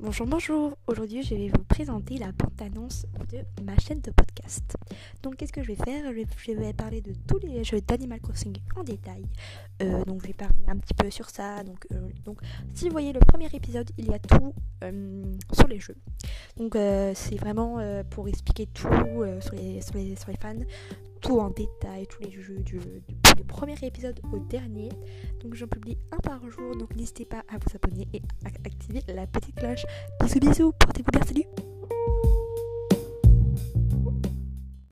Bonjour, bonjour. Aujourd'hui, je vais vous présenter la bande-annonce de ma chaîne de podcast. Donc, qu'est-ce que je vais faire? Je vais parler de tous les jeux d'Animal Crossing en détail. Euh, donc, je vais parler un petit peu sur ça. Donc, euh, donc si vous voyez le premier épisode, il y a tout euh, sur les jeux. Donc, c'est vraiment pour expliquer tout sur les fans tout en détail, tous les jeux du, du, premier épisode au dernier. Donc j'en publie un par jour, donc n'hésitez pas à vous abonner et à activer la petite cloche. Bisous bisous, portez-vous bien, salut